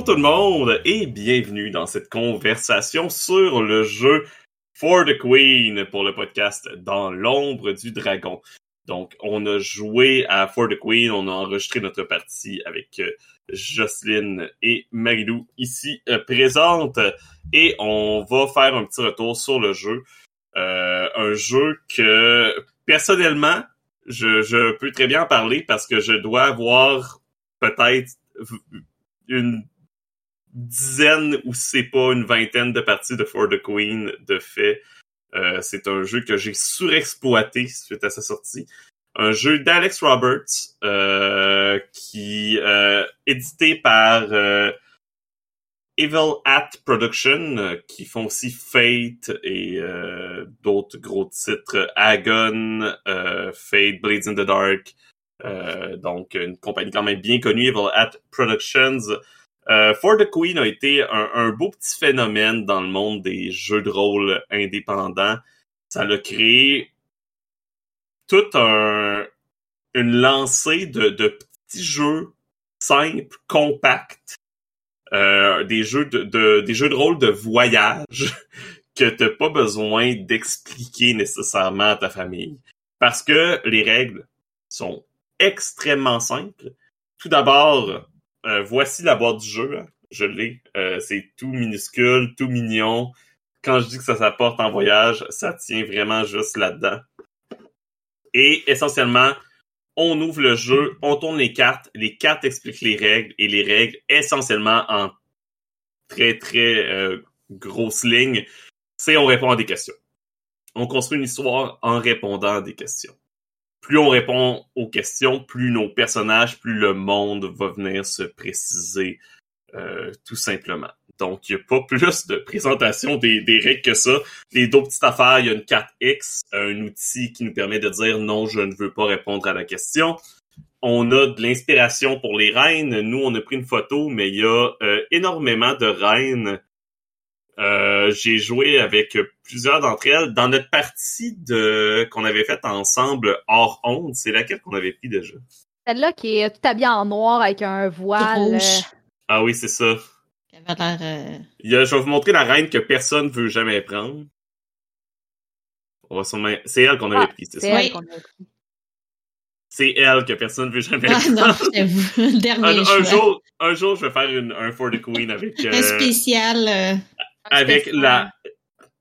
Bonjour tout le monde et bienvenue dans cette conversation sur le jeu For the Queen pour le podcast Dans l'ombre du dragon. Donc, on a joué à For the Queen, on a enregistré notre partie avec euh, Jocelyne et Marilou ici euh, présentes et on va faire un petit retour sur le jeu. Euh, un jeu que personnellement, je, je peux très bien en parler parce que je dois avoir peut-être une dizaine ou c'est pas une vingtaine de parties de For the Queen de fait. Euh, c'est un jeu que j'ai surexploité suite à sa sortie. Un jeu d'Alex Roberts euh, qui euh, édité par euh, Evil At Production qui font aussi Fate et euh, d'autres gros titres Agon, Fate, Blades in the Dark. donc une compagnie quand même bien connue, Evil At Productions. Euh, For the Queen a été un, beau petit phénomène dans le monde des jeux de rôle indépendants. Ça l'a créé toute un, une lancée de, de petits jeux simples, compacts, euh, des jeux de, de, des jeux de rôle de voyage que t'as pas besoin d'expliquer nécessairement à ta famille. Parce que les règles sont extrêmement simples. Tout d'abord, euh, voici la boîte du jeu. Hein. Je l'ai. Euh, c'est tout minuscule, tout mignon. Quand je dis que ça s'apporte en voyage, ça tient vraiment juste là-dedans. Et essentiellement, on ouvre le jeu, on tourne les cartes, les cartes expliquent les règles et les règles essentiellement en très très euh, grosses lignes, c'est on répond à des questions. On construit une histoire en répondant à des questions plus on répond aux questions, plus nos personnages, plus le monde va venir se préciser euh, tout simplement. Donc, il n'y a pas plus de présentation des, des règles que ça. Les deux petites affaires, il y a une 4X, un outil qui nous permet de dire non, je ne veux pas répondre à la question. On a de l'inspiration pour les reines. Nous, on a pris une photo, mais il y a euh, énormément de reines euh, j'ai joué avec plusieurs d'entre elles. Dans notre partie de qu'on avait faite ensemble hors honte, c'est laquelle qu'on avait pris déjà? Celle-là qui est tout habillée en noir avec un voile. Euh, ah oui, c'est ça. Euh, Il y a, je vais vous montrer la reine que personne veut jamais prendre. On va C'est elle qu'on avait ah, pris, c'est ça? Oui. C'est elle que personne veut jamais ah, prendre. Non, c'est vous. Dernier un, un, jour, un jour, je vais faire une, un For the Queen avec... Un spécial avec la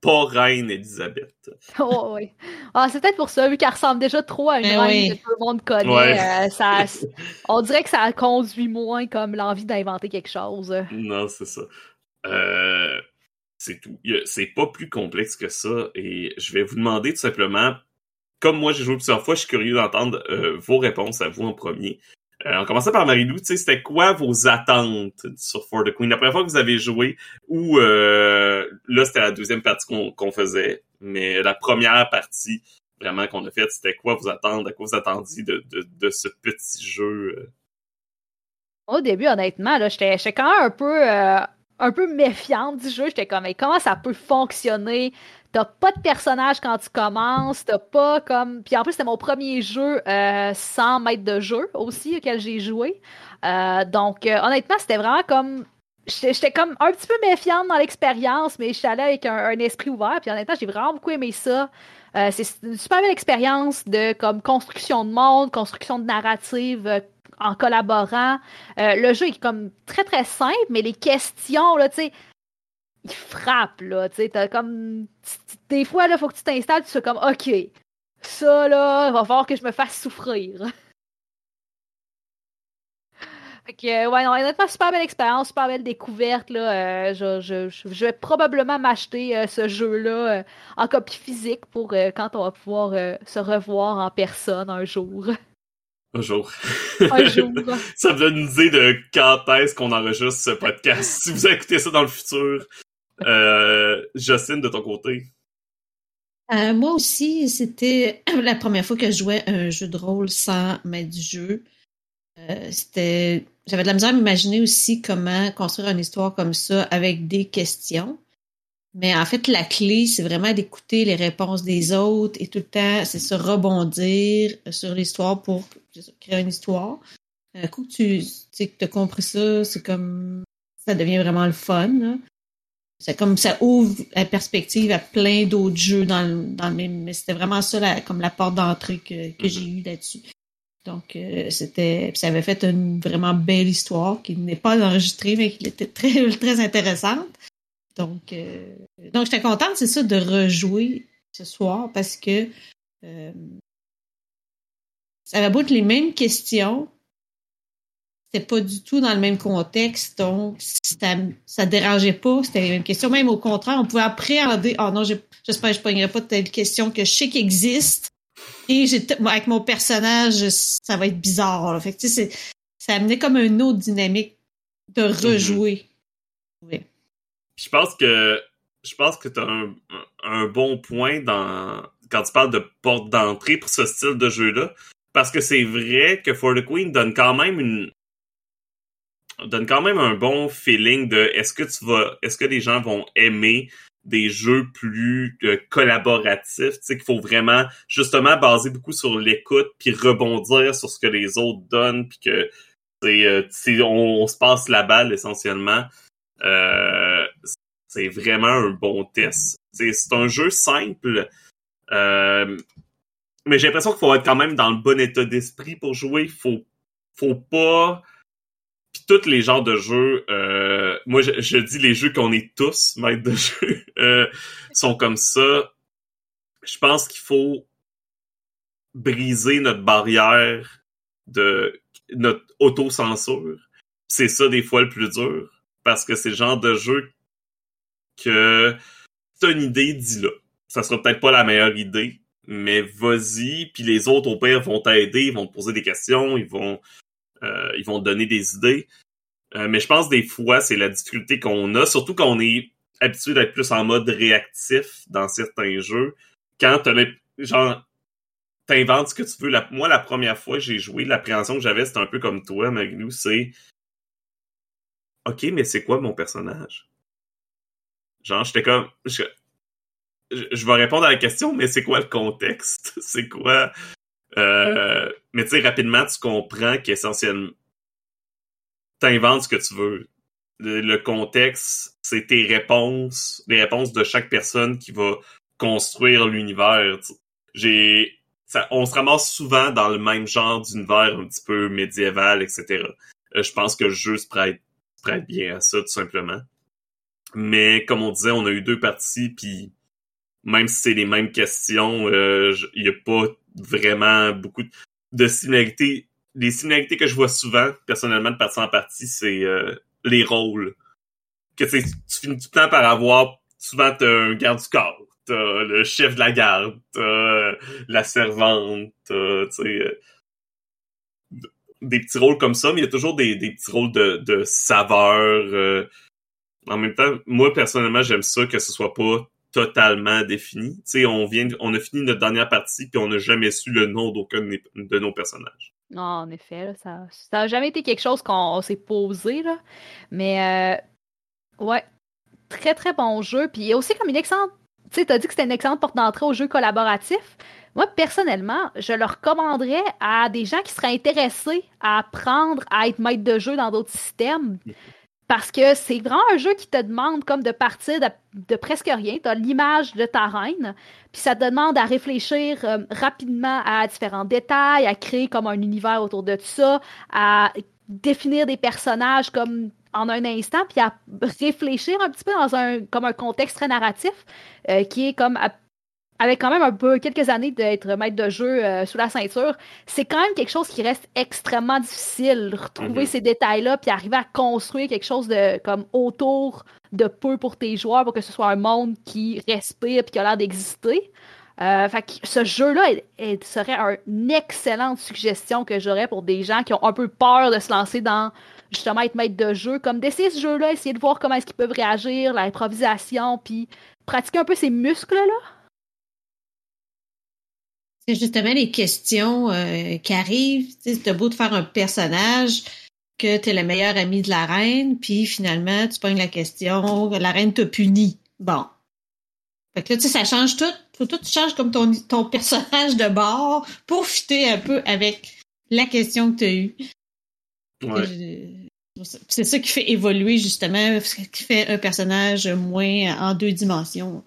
pas reine Elisabeth. Oh oui. Ah, c'est peut-être pour ça, vu qu'elle ressemble déjà trop à une ben reine que tout le monde connaît. Euh, ça, on dirait que ça conduit moins comme l'envie d'inventer quelque chose. Non, c'est ça. Euh, c'est tout. C'est pas plus complexe que ça. Et je vais vous demander tout simplement, comme moi j'ai joué plusieurs fois, je suis curieux d'entendre euh, vos réponses à vous en premier. Euh, en commençant par Marie-Lou, tu sais, c'était quoi vos attentes sur For the Queen? La première fois que vous avez joué, ou euh, là, c'était la deuxième partie qu'on faisait, mais la première partie vraiment qu'on a faite, c'était quoi vos attentes? À quoi vous attendiez de, de, de ce petit jeu? Euh? Au début, honnêtement, là, j'étais quand même un peu, euh, un peu méfiante du jeu. J'étais comme, mais comment ça peut fonctionner? T'as pas de personnage quand tu commences, t'as pas comme. Puis en plus, c'était mon premier jeu euh, sans maître de jeu aussi auquel j'ai joué. Euh, donc euh, honnêtement, c'était vraiment comme. J'étais comme un petit peu méfiante dans l'expérience, mais j'étais allée avec un, esprit ouvert. Puis honnêtement, j'ai vraiment beaucoup aimé ça. c'est une super belle expérience de comme construction de monde, construction de narrative en collaborant. le jeu est comme très très simple, mais les questions, là, tu sais, il frappe, là, tu sais, t'as comme... Des fois, là, faut que tu t'installes, tu fais comme, OK, ça, là, va falloir que je me fasse souffrir. fait que, ouais, non, honnêtement, super belle expérience, super belle découverte, là. Euh, je, je, je, vais probablement m'acheter euh, ce jeu-là euh, en copie physique pour quand on va pouvoir se revoir en personne un jour. Un jour. Un jour. ça me donne une idée de quand est-ce qu'on enregistre ce podcast. si vous écoutez ça dans le futur. Euh, de ton côté. Euh, moi aussi, c'était la première fois que je jouais un jeu de rôle sans maître du jeu. Euh, c'était, j'avais de la misère à m'imaginer aussi comment construire une histoire comme ça avec des questions. Mais en fait, la clé, c'est vraiment d'écouter les réponses des autres et tout le temps, c'est se rebondir sur l'histoire pour créer une histoire. Un coup que tu as compris ça, c'est comme ça devient vraiment le fun. C'est comme ça ouvre la perspective à plein d'autres jeux dans le, dans le même. Mais c'était vraiment ça la, comme la porte d'entrée que, que j'ai eu là-dessus. Donc euh, c'était. Ça avait fait une vraiment belle histoire qui n'est pas enregistrée, mais qui était très, très intéressante. Donc, euh, donc j'étais contente, c'est ça, de rejouer ce soir parce que euh, ça va être les mêmes questions. C'était pas du tout dans le même contexte, donc ça, ça dérangeait pas. C'était les mêmes questions. Même au contraire, on pouvait appréhender. Oh non, j'espère que je pognerai pas de telle question que je sais qu'il existe. Et avec mon personnage, ça va être bizarre. Là. Fait que, ça amenait comme une autre dynamique de mhm. rejouer. Oui. Je pense que je pense que tu as un, bon point dans quand tu parles de porte d'entrée pour ce style de jeu-là. Parce que c'est vrai que For the Queen donne quand même une donne quand même un bon feeling de est-ce que tu vas est-ce que les gens vont aimer des jeux plus euh, collaboratifs, tu sais qu'il faut vraiment justement baser beaucoup sur l'écoute puis rebondir sur ce que les autres donnent puis que euh, on, on, se passe la balle essentiellement. Euh, c'est vraiment un bon test. C'est un jeu simple, euh, mais j'ai l'impression qu'il faut être quand même dans le bon état d'esprit pour jouer. Faut, faut pas. Puis tous les genres de jeux, euh, moi je, dis les jeux qu'on est tous maîtres de jeu euh, sont comme ça. Je pense qu'il faut briser notre barrière de notre autocensure. C'est ça des fois le plus dur parce que c'est le genre de jeu que t'as une idée, dis-la. Ça sera peut-être pas la meilleure idée, mais vas-y, puis les autres au pire vont t'aider, ils vont te poser des questions, ils vont euh, ils vont donner des idées. Euh, mais je pense des fois c'est la difficulté qu'on a, surtout quand on est habitué d'être plus en mode réactif dans certains jeux. Quand t'as genre t'inventes ce que tu veux. moi, la première fois que j'ai joué, l'appréhension que j'avais, c'était un peu comme toi, Magnus, c'est OK, mais c'est quoi mon personnage? Genre, j'étais comme. Je, je, vais répondre à la question, mais c'est quoi le contexte? c'est quoi. Euh, mais tu sais, rapidement, tu comprends qu'essentiellement, t'inventes ce que tu veux. Le, contexte, c'est tes réponses, les réponses de chaque personne qui va construire l'univers. J'ai. on se ramasse souvent dans le même genre d'univers un petit peu médiéval, etc. Euh, je pense que le jeu se prête prête bien à ça, tout simplement. Mais comme on disait, on a eu deux parties, puis même si c'est les mêmes questions, euh, il n'y a pas vraiment beaucoup de similarités. Les similarités que je vois souvent, personnellement, de partie en partie, c'est euh, les rôles. Que tu finis tout le temps par avoir, souvent t'as un garde du corps, t'as le chef de la garde, t'as la servante, tu sais des petits rôles comme ça, mais il y a toujours des, des petits rôles de, de saveur. Euh. en même temps, moi personnellement, j'aime ça que ce soit pas totalement défini. Tu sais, on vient, on a fini notre dernière partie puis on n'a jamais su le nom d'aucun de nos personnages. Non, en effet, ça, ça a jamais été quelque chose qu'on s'est posé là. Mais euh, ouais, très très bon jeu. Puis aussi comme une excellente. Tu sais, t'as dit que c'était une excellente porte d'entrée au jeu collaboratif. Moi, personnellement, je le recommanderais à des gens qui seraient intéressés à apprendre à être maître de jeu dans d'autres systèmes. Parce que c'est vraiment un jeu qui te demande comme de partir de, presque rien. Tu as l'image de ta reine, puis ça te demande à réfléchir euh, rapidement à différents détails, à créer comme un univers autour de ça, à définir des personnages comme en un instant, puis à réfléchir un petit peu dans un comme un contexte très narratif euh, qui est comme avec quand même un peu quelques années d'être maître de jeu euh, sous la ceinture, c'est quand même quelque chose qui reste extrêmement difficile. Retrouver mhm. ces détails-là, puis arriver à construire quelque chose de comme autour de peu pour tes joueurs pour que ce soit un monde qui respire puis qui a l'air d'exister. Euh, fait que ce jeu-là serait une excellente suggestion que j'aurais pour des gens qui ont un peu peur de se lancer dans justement être maître de jeu, comme d'essayer ce jeu-là, essayer de voir comment est-ce qu'ils peuvent réagir, l'improvisation, puis pratiquer un peu ces muscles-là. C'est justement les questions euh, qui arrivent. C'est beau de faire un personnage que tu es le meilleur ami de la reine, puis finalement, tu pognes la question, la reine t'a puni. Bon. Fait que là, tu sais, ça change tout. Faut tout change comme ton, ton personnage de bord pour fitter un peu avec la question que tu as eue. C'est ça qui fait évoluer justement, qui fait un personnage moins en deux dimensions.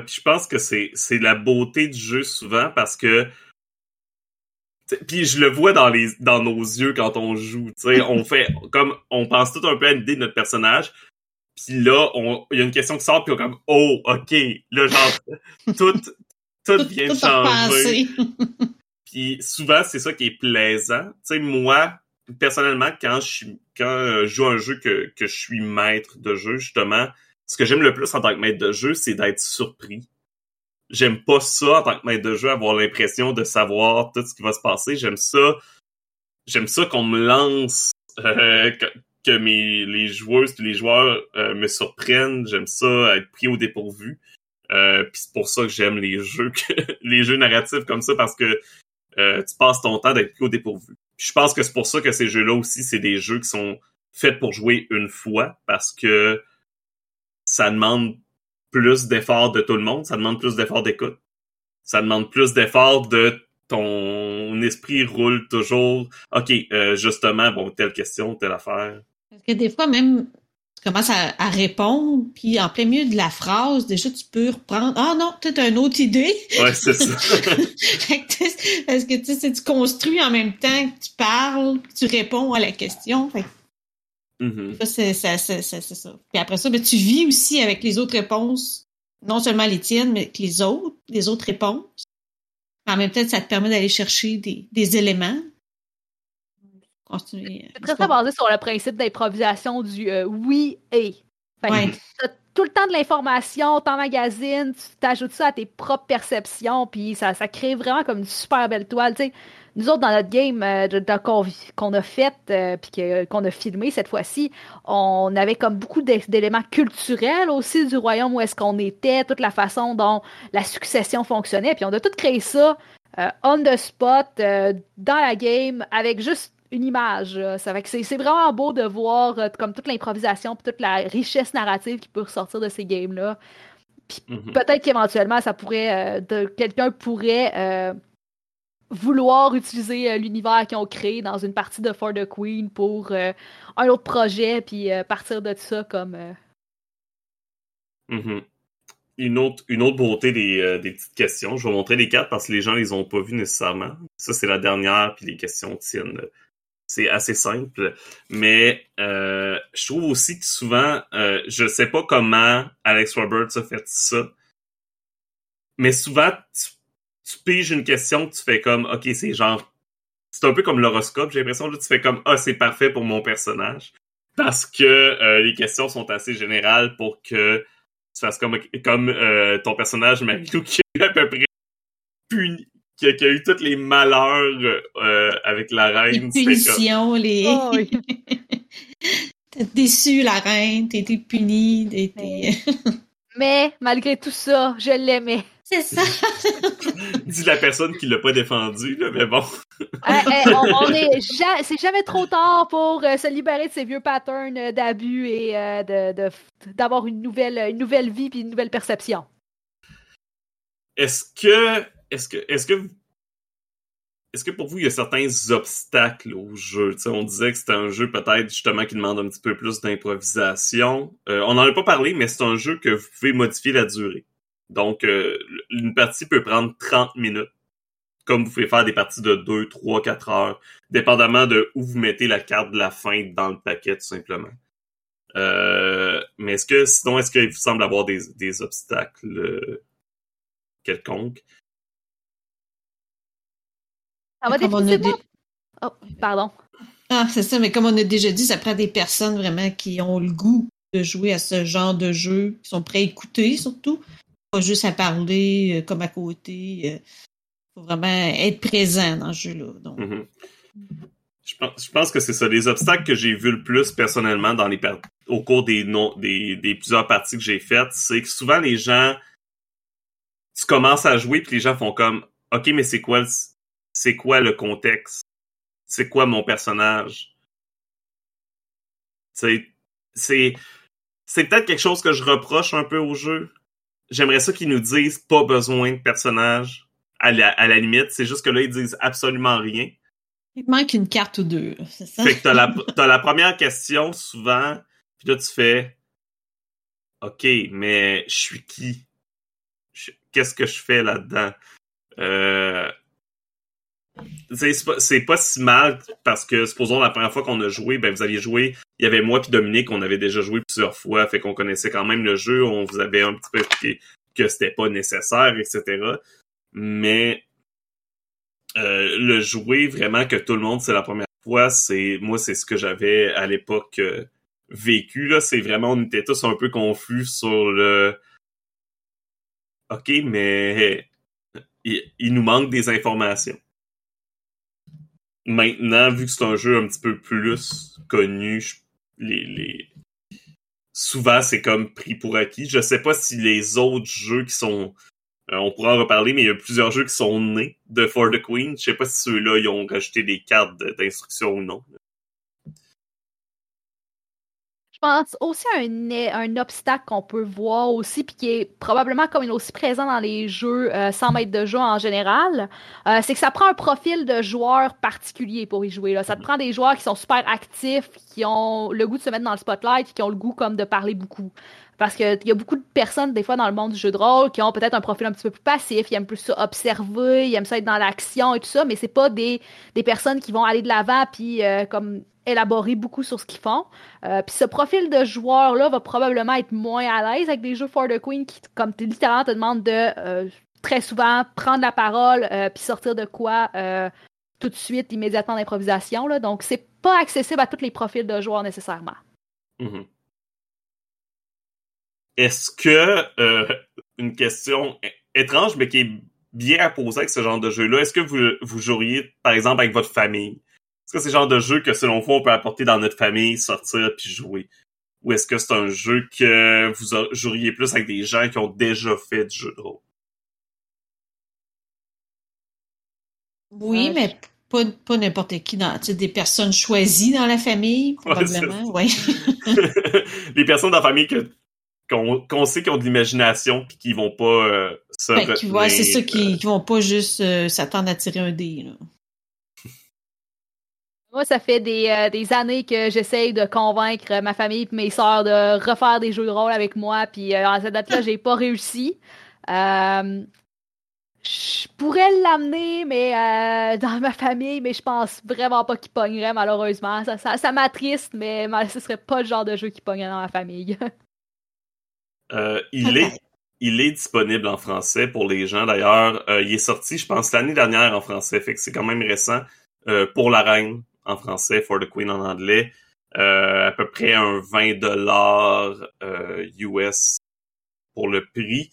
Puis je pense que c'est c'est la beauté du jeu souvent parce que puis je le vois dans les dans nos yeux quand on joue, tu sais, on fait comme on pense tout un peu à l'idée de notre personnage. Puis là, il y a une question qui sort puis on comme oh, OK, là genre tout tout vient de changer. puis souvent c'est ça qui est plaisant. Tu sais moi personnellement, quand je quand euh, je joue un jeu que, que je suis maître de jeu, justement, ce que j'aime le plus en tant que maître de jeu, c'est d'être surpris. J'aime pas ça en tant que maître de jeu, avoir l'impression de savoir tout ce qui va se passer. J'aime ça. J'aime ça qu'on me lance, euh, que, mes les joueuses et les joueurs euh, me surprennent. J'aime ça être pris au dépourvu. Euh, puis c'est pour ça que j'aime les jeux les jeux narratifs comme ça parce que tu passes ton temps d'être pris au dépourvu je pense que c'est pour ça que ces jeux-là aussi, c'est des jeux qui sont faits pour jouer une fois parce que ça demande plus d'efforts de tout le monde, ça demande plus d'efforts d'écoute. Ça demande plus d'efforts de ton esprit roule toujours. OK, euh, justement, bon, telle question, telle affaire. Parce que des fois, même tu commences à, répondre, puis en plein milieu de la phrase, déjà, tu peux reprendre. Ah non, peut-être une autre idée. Ouais, c'est ça. Parce que tu sais, tu construis en même temps que tu parles, que tu réponds à la question. Fait mm-hmm. c'est ça. Puis après ça, ben, tu vis aussi avec les autres réponses, non seulement les tiennes, mais les autres, les autres réponses. En même temps, ça te permet d'aller chercher des, des éléments c'est très, très basé sur le principe d'improvisation du euh, oui et. tout le temps de l'information, t'emmagasines, tu t'ajoutes ça à tes propres perceptions, puis ça, ça crée vraiment comme une super belle toile. Nous autres, dans notre game euh, qu'on a fait, euh, puis qu'on a filmé cette fois-ci, on avait comme beaucoup d'éléments culturels aussi du royaume où est-ce qu'on était, toute la façon dont la succession fonctionnait, puis on a tout créé ça on the spot, dans la game, avec juste une image. Ça fait que c'est vraiment beau de voir euh, comme toute l'improvisation et toute la richesse narrative qui peut ressortir de ces games-là. Mhm. peut-être qu'éventuellement, ça pourrait. Euh, quelqu'un pourrait euh, vouloir utiliser l'univers qu'ils ont créé dans une partie de For the Queen pour un autre projet, puis partir de ça comme. Mhm. Une autre, une autre beauté des, des, petites questions. Je vais montrer les quatre parce que les gens les ont pas vues nécessairement. Ça, c'est la dernière, puis les questions tiennent c'est assez simple. Mais euh, je trouve aussi que souvent, euh, je sais pas comment Alex Roberts a fait ça, mais souvent, tu, tu piges une question, tu fais comme, OK, c'est genre... C'est un peu comme l'horoscope, j'ai l'impression, là, tu fais comme, ah, c'est parfait pour mon personnage. Parce que euh, les questions sont assez générales pour que tu fasses comme, comme euh, ton personnage Marilou qui est à peu près puni, qui a, eu tous les malheurs euh, avec la reine. Les punitions, les... Oh, t'as déçu la reine, t'as été puni, été... Mais, malgré tout ça, je l'aimais. C'est ça. Dis la personne qui l'a pas défendu, là, mais bon. Eh, eh, on, est c'est jamais trop tard pour euh, se libérer de ces vieux patterns d'abus et euh, de, d'avoir une nouvelle, une nouvelle vie puis une nouvelle perception. Est-ce que est-ce que est-ce que est-ce que pour vous il y a certains obstacles au jeu? On disait que c'était un jeu peut-être justement qui demande un petit peu plus d'improvisation. Euh, on n'en a pas parlé, mais c'est un jeu que vous pouvez modifier la durée. Donc euh, une partie peut prendre 30 minutes. Comme vous pouvez faire des parties de 2, 3, 4 heures, dépendamment de où vous mettez la carte de la fin dans le paquet, tout simplement. Euh, mais est-ce que sinon est-ce qu'il vous semble avoir des, des obstacles quelconques? Ça va définitivement... Oh, pardon. Ah, c'est ça, mais comme on a déjà dit, ça prend des personnes vraiment qui ont le goût de jouer à ce genre de jeu, qui sont prêts à écouter surtout. Pas juste à parler euh, comme à côté. Il faut vraiment être présent dans ce jeu-là. Donc. Mhm. Je pense, je pense que c'est ça. Les obstacles que j'ai vus le plus personnellement dans les au cours des, des, des plusieurs parties que j'ai faites, c'est que souvent les gens, tu commences à jouer puis les gens font comme, ok, mais c'est quoi, c'est quoi le contexte? C'est quoi mon personnage? C'est, c'est, c'est peut-être quelque chose que je reproche un peu au jeu. J'aimerais ça qu'ils nous disent pas besoin de personnage. À la, à la limite, c'est juste que là, ils disent absolument rien. Il manque une carte ou deux, c'est ça? Fait que t'as la, la première question souvent, puis là tu fais OK, mais je suis qui? Qu'est-ce que je fais là-dedans? Euh... C'est pas, si mal parce que supposons la première fois qu'on a joué, ben vous aviez joué, il y avait moi puis Dominique, on avait déjà joué plusieurs fois, fait qu'on connaissait quand même le jeu, on vous avait un petit peu expliqué que c'était pas nécessaire, etc. Mais euh, le jouer vraiment que tout le monde c'est la première fois, c'est moi c'est ce que j'avais à l'époque euh, vécu là. C'est vraiment on était tous un peu confus sur le. Ok, mais il, nous manque des informations. Maintenant, vu que c'est un jeu un petit peu plus connu, les, les... souvent c'est comme pris pour acquis. Je sais pas si les autres jeux qui sont euh, on pourra en reparler, mais il y a plusieurs jeux qui sont nés de For the Queen. Je sais pas si ceux-là, ils ont rajouté des cartes d'instruction ou non. Je pense aussi à un, obstacle qu'on peut voir aussi, puis qui est probablement comme il est aussi présent dans les jeux euh, sans maître de jeu en général, euh, c'est que ça prend un profil de joueur particulier pour y jouer. Là. Ça te prend des joueurs qui sont super actifs, qui ont le goût de se mettre dans le spotlight, qui ont le goût comme de parler beaucoup. Parce qu'il y a beaucoup de personnes, des fois, dans le monde du jeu de rôle, qui ont peut-être un profil un petit peu plus passif, ils aiment plus ça observer, ils aiment ça être dans l'action et tout ça, mais c'est pas des, des personnes qui vont aller de l'avant puis euh, comme élaborer beaucoup sur ce qu'ils font. Euh, puis ce profil de joueur-là va probablement être moins à l'aise avec des jeux for the Queen qui, comme littéralement, te demandent de euh, très souvent prendre la parole puis sortir de quoi tout de suite, immédiatement d'improvisation. Donc, c'est pas accessible à tous les profils de joueurs nécessairement. Mm-hmm. Est-ce que euh, une question étrange mais qui est bien à poser avec ce genre de jeu-là, est-ce que vous joueriez par exemple avec votre famille? Est-ce que c'est le genre de jeu que selon vous on peut apporter dans notre famille, sortir puis jouer? Ou est-ce que c'est un jeu que vous joueriez plus avec des gens qui ont déjà fait du jeu de rôle? Oui, mais pas, pas n'importe qui dans des personnes choisies dans la famille probablement ouais, les personnes dans la famille que qu'on sait qu'ils ont de l'imagination puis qu'ils vont pas euh, se ben, c'est ça qui, qui vont pas juste euh, s'attendre à tirer un dé là. Moi, ça fait des, euh, des années que j'essaye de convaincre ma famille et mes sœurs de refaire des jeux de rôle avec moi, puis à cette date-là, j'ai pas réussi. je pourrais l'amener mais dans ma famille, mais je pense vraiment pas qu'il pognerait malheureusement. Ça, ça, ça m'attriste, mais ce serait pas le genre de jeu qui pognerait dans ma famille. Euh, il est il est disponible en français pour les gens. D'ailleurs, euh, il est sorti, je pense, l'année dernière en français, fait que c'est quand même récent. Euh, pour la reine en français, For the Queen en anglais, à peu près un 20 dollars US pour le prix.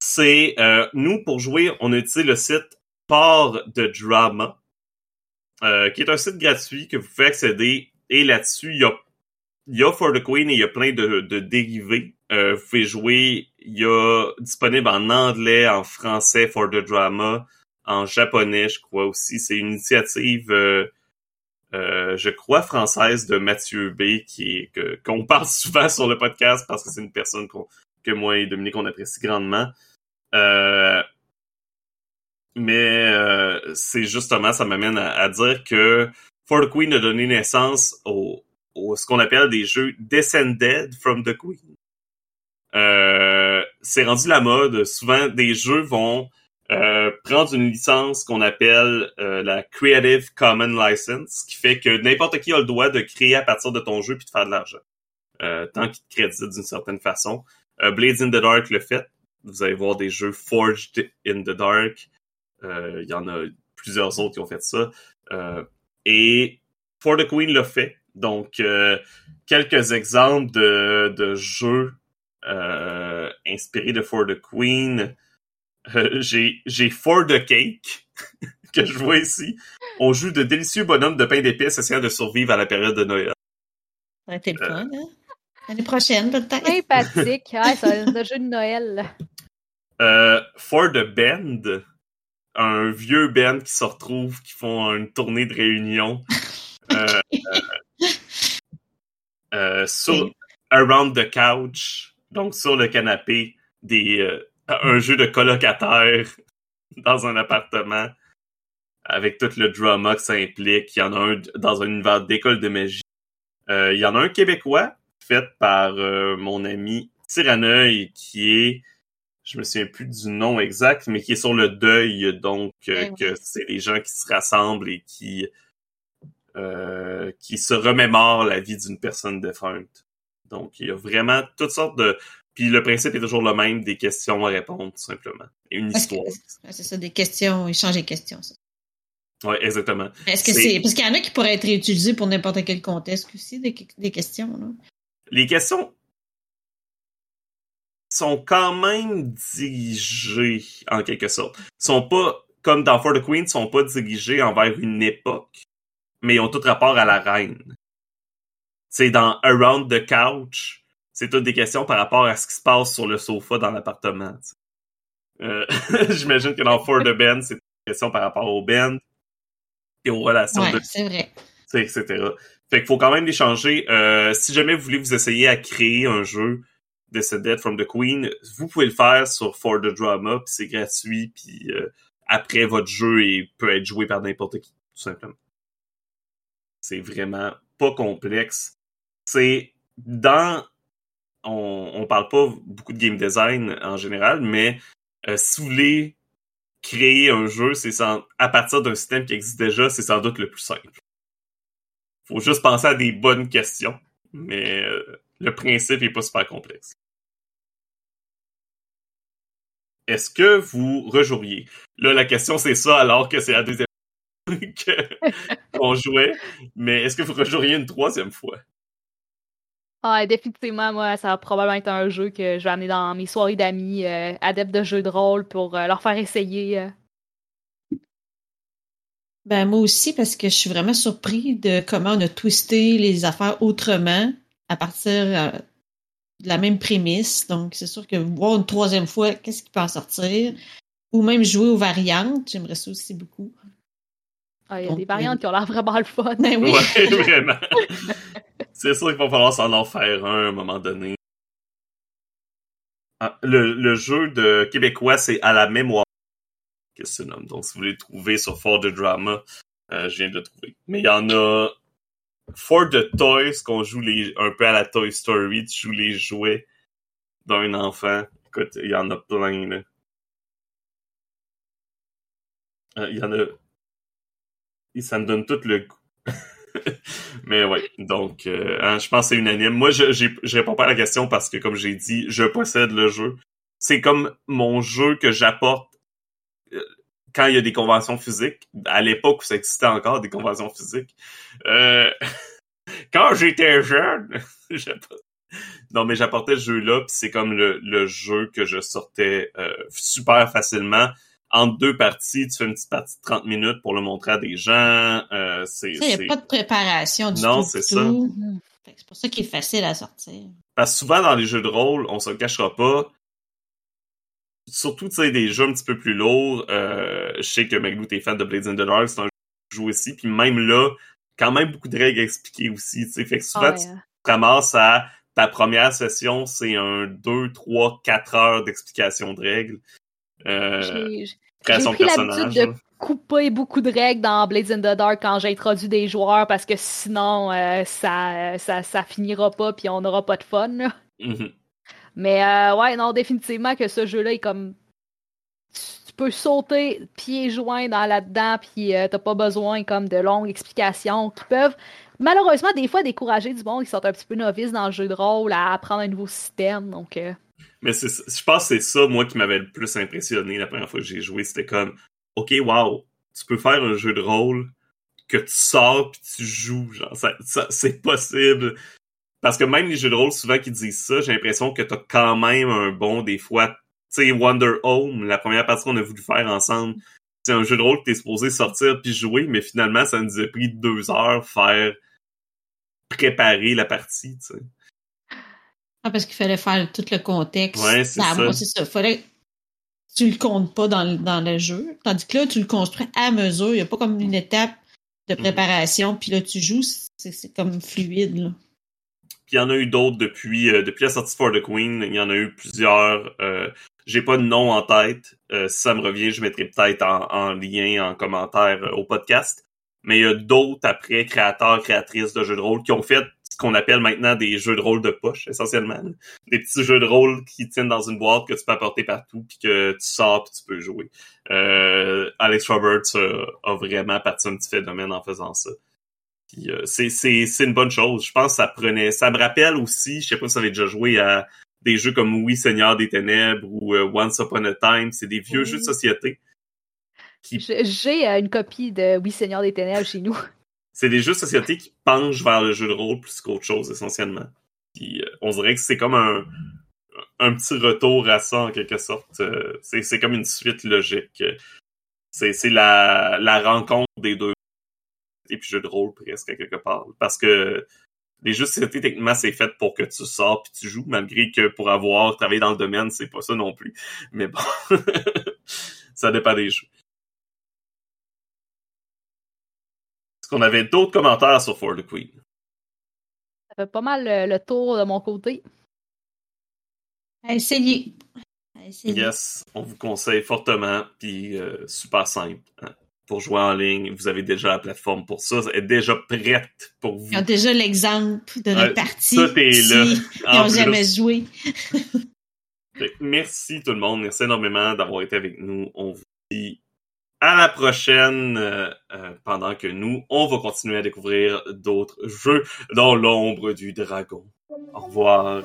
C'est nous pour jouer, on utilise le site Port de Drama, qui est un site gratuit que vous pouvez accéder. Et là-dessus, il y a y a For the Queen et il y a plein de, de dérivés. Euh, vous pouvez jouer, il y a disponible en anglais, en français For the Drama, en japonais, je crois aussi. C'est une initiative, euh, euh, je crois, française de Mathieu B, qui qu'on parle souvent sur le podcast parce que c'est une personne que moi et Dominique on apprécie grandement. Euh, mais c'est justement, ça m'amène à, à, dire que For the Queen a donné naissance au, ce qu'on appelle des jeux descended from the Queen. Euh, c'est rendu la mode. Souvent, des jeux vont euh, prendre une licence qu'on appelle euh, la Creative Commons License, qui fait que n'importe qui a le droit de créer à partir de ton jeu puis de faire de l'argent, tant qu'il te crédite d'une certaine façon. Blades in the Dark le fait. Vous allez voir des jeux Forged in the Dark. Il y en a plusieurs autres qui ont fait ça. et For the Queen l'a fait. Donc, euh, quelques exemples de, de jeux euh, inspiré de For the Queen. Euh, j'ai j'ai For the Cake que je vois ici. On joue de délicieux bonhommes de pain d'épices essayant de survivre à la période de Noël. Ça aurait été le fun, hein? L'année prochaine, peut-être. Sympathique. C'est un jeu de Noël. Euh, For the Band, un vieux band qui se retrouve, qui font une tournée de réunion. Euh, euh, sur Around the Couch, donc sur le canapé, des euh, un jeu de colocataire dans un appartement avec tout le drama que ça implique. Il y en a un dans un univers d'école de magie. Euh, il y en a un québécois fait par euh, mon ami Tyraneuil qui est je me souviens plus du nom exact, mais qui est sur le deuil, donc euh, que c'est les gens qui se rassemblent et qui euh, qui se remémorent la vie d'une personne défunte. Donc il y a vraiment toutes sortes de puis le principe est toujours le même, des questions à répondre tout simplement, et une Parce histoire. C'est ça, des questions, échanger des questions. ça. Ouais, exactement. Est-ce que C'est-. Parce qu'il y en a qui pourraient être réutilisés pour n'importe quel contexte aussi, des, des questions, là. Les questions sont quand même dirigées en quelque sorte. Sont pas comme dans For the Queen, sont pas dirigées envers une époque, mais ils ont tout rapport à la reine. C'est dans Around the Couch, c'est toutes des questions par rapport à ce qui se passe sur le sofa dans l'appartement. Euh, J'imagine que dans For the Band, c'est des questions par rapport au band et aux relations Ouais, de c'est vrai. etc. Fait qu'il faut quand même les changer. Euh, si jamais vous voulez vous essayer à créer un jeu de cette Dead from the Queen, vous pouvez le faire sur For the Drama, puis c'est gratuit, puis euh, après votre jeu il peut être joué par n'importe qui, tout simplement. C'est vraiment pas complexe. C'est dans on, parle pas beaucoup de game design en général, mais euh, si vous voulez créer un jeu, c'est sans- à partir d'un système qui existe déjà, c'est sans doute le plus simple. Faut juste penser à des bonnes questions, mais euh, le principe est pas super complexe. Est-ce que vous rejoueriez? Là, la question c'est ça, alors que c'est la deuxième fois qu'on jouait, mais est-ce que vous rejoueriez une troisième fois? Ah, définitivement, moi, ça va probablement être un jeu que je vais amener dans mes soirées d'amis euh, adeptes de jeux de rôle pour euh, leur faire essayer. euh. Ben, moi aussi, parce que je suis vraiment surpris de comment on a twisté les affaires autrement à partir euh, de la même prémisse. Donc, c'est sûr que voir une troisième fois, qu'est-ce qui peut en sortir? Ou même jouer aux variantes, j'aimerais ça aussi beaucoup. Ah, il y a Donc, des variantes oui. qui ont l'air vraiment le fun. Ben oui. Ouais, vraiment. C'est sûr qu'il va falloir s'en en faire un à un moment donné. Ah, le, le jeu de québécois, c'est à la mémoire que se nomme. Donc, si vous voulez le trouver sur For the Drama, euh, je viens de le trouver. Mais il y en a For the Toys, qu'on joue un peu à la Toy Story, tu joues les jouets d'un enfant. Écoute, il y en a plein, là. Euh, Il y en a... Et ça me donne tout le goût. Mais ouais, donc euh, hein, je pense que c'est unanime. Moi, je je réponds pas à la question parce que, comme j'ai dit, je possède le jeu. C'est comme mon jeu que j'apporte euh, quand il y a des conventions physiques. À l'époque où ça existait encore, des conventions physiques. Euh, quand j'étais jeune, non mais j'apportais ce jeu-là, puis c'est comme le, le jeu que je sortais euh, super facilement. Entre deux parties, tu fais une petite partie de 30 minutes pour le montrer à des gens. Euh, c'est, Il n'y a c'est- pas de préparation du Non, tout. c'est du ça. C'est pour ça qu'il est facile à sortir. Parce que souvent dans les jeux de rôle, on se le cachera pas. Surtout, tu sais, des jeux un petit peu plus lourds. Euh, je sais que Maglou, t'es fan de Blades in the Dark, c'est un jeu que je joue aussi. Puis même là, quand même beaucoup de règles à expliquer aussi. Tu sais, fait que souvent, tu ouais, hein. à ta première session, c'est un 2, 3, 4 heures d'explication de règles. Euh, J'ai- pris l'habitude de couper beaucoup de règles dans Blades in the Dark quand j'introduis des joueurs parce que sinon euh, ça, ça, ça finira pas puis on n'aura pas de fun. là. Mhm. Mais euh, ouais, non, définitivement que ce jeu-là est comme. Tu peux sauter pieds joints dans là-dedans, puis euh, t'as pas besoin comme de longues explications qui peuvent malheureusement des fois décourager du monde qui sont un petit peu novices dans le jeu de rôle à apprendre un nouveau système. Donc euh, Mais je pense que c'est ça, moi, qui m'avait le plus impressionné la première fois que j'ai joué. C'était comme, OK, wow, tu peux faire un jeu de rôle que tu sors puis tu joues. Genre, ça, ça- c'est possible. parce que même les jeux de rôle, souvent qui disent ça, j'ai l'impression que t'as quand même un bon, des fois, tu sais, Wonder Home, la première partie qu'on a voulu faire ensemble, c'est un jeu de rôle que t'es supposé sortir puis jouer, mais finalement, ça nous a pris deux heures faire préparer la partie, tu sais. Ah, parce qu'il fallait faire tout le contexte. Ouais, c'est ça. Moi, c'est ça. Fallait tu le comptes pas dans, le- dans le jeu. Tandis que là, tu le construis à mesure. Il n'y a pas comme une étape de Mhm. préparation, puis là, tu joues, c'est c'est comme fluide. Là. Puis il y en a eu d'autres depuis euh, depuis la sortie de For the Queen. Il y en a eu plusieurs. Euh, J'ai pas de nom en tête. Euh, si ça me revient, je mettrai peut-être en, en lien, en commentaire au podcast. Mais il y a d'autres après créateurs, créatrices de jeux de rôle qui ont fait qu'on appelle maintenant des jeux de rôle de poche, essentiellement. Des petits jeux de rôle qui tiennent dans une boîte que tu peux apporter partout puis que tu sors puis tu peux jouer. Euh, Alex Roberts euh, a vraiment parti un petit phénomène en faisant ça. Euh, c'est une bonne chose. Je pense que ça prenait ça me rappelle aussi, je sais pas si ça avait déjà joué à des jeux comme Oui Seigneur des ténèbres ou euh, Once Upon a Time, c'est des vieux Oui. jeux de société. Qui J'ai j'ai, euh, une copie de Oui Seigneur des Ténèbres chez nous. C'est des jeux de société qui penchent vers le jeu de rôle plus qu'autre chose essentiellement. Puis euh, on dirait que c'est comme un un petit retour à ça en quelque sorte. Euh, c'est comme une suite logique. C'est c'est la la rencontre des deux et puis jeu de rôle presque à quelque part parce que les jeux de société techniquement c'est fait pour que tu sors puis tu joues malgré que pour avoir travaillé dans le domaine c'est pas ça non plus. Mais bon, ça dépend des jeux. Est-ce qu'on avait d'autres commentaires sur For the Queen? Ça fait pas mal le, le tour de mon côté. À essayer. À essayer. Yes, on vous conseille fortement, puis euh, super simple. hein. Pour jouer en ligne, vous avez déjà la plateforme pour ça, elle est déjà prête pour vous. Ils ont déjà l'exemple de notre partie. tout est là. Ils n'ont jamais joué. Merci tout le monde, merci énormément d'avoir été avec nous. On vous dit à la prochaine, euh, euh, pendant que nous, on va continuer à découvrir d'autres jeux dans l'ombre du dragon. Au revoir.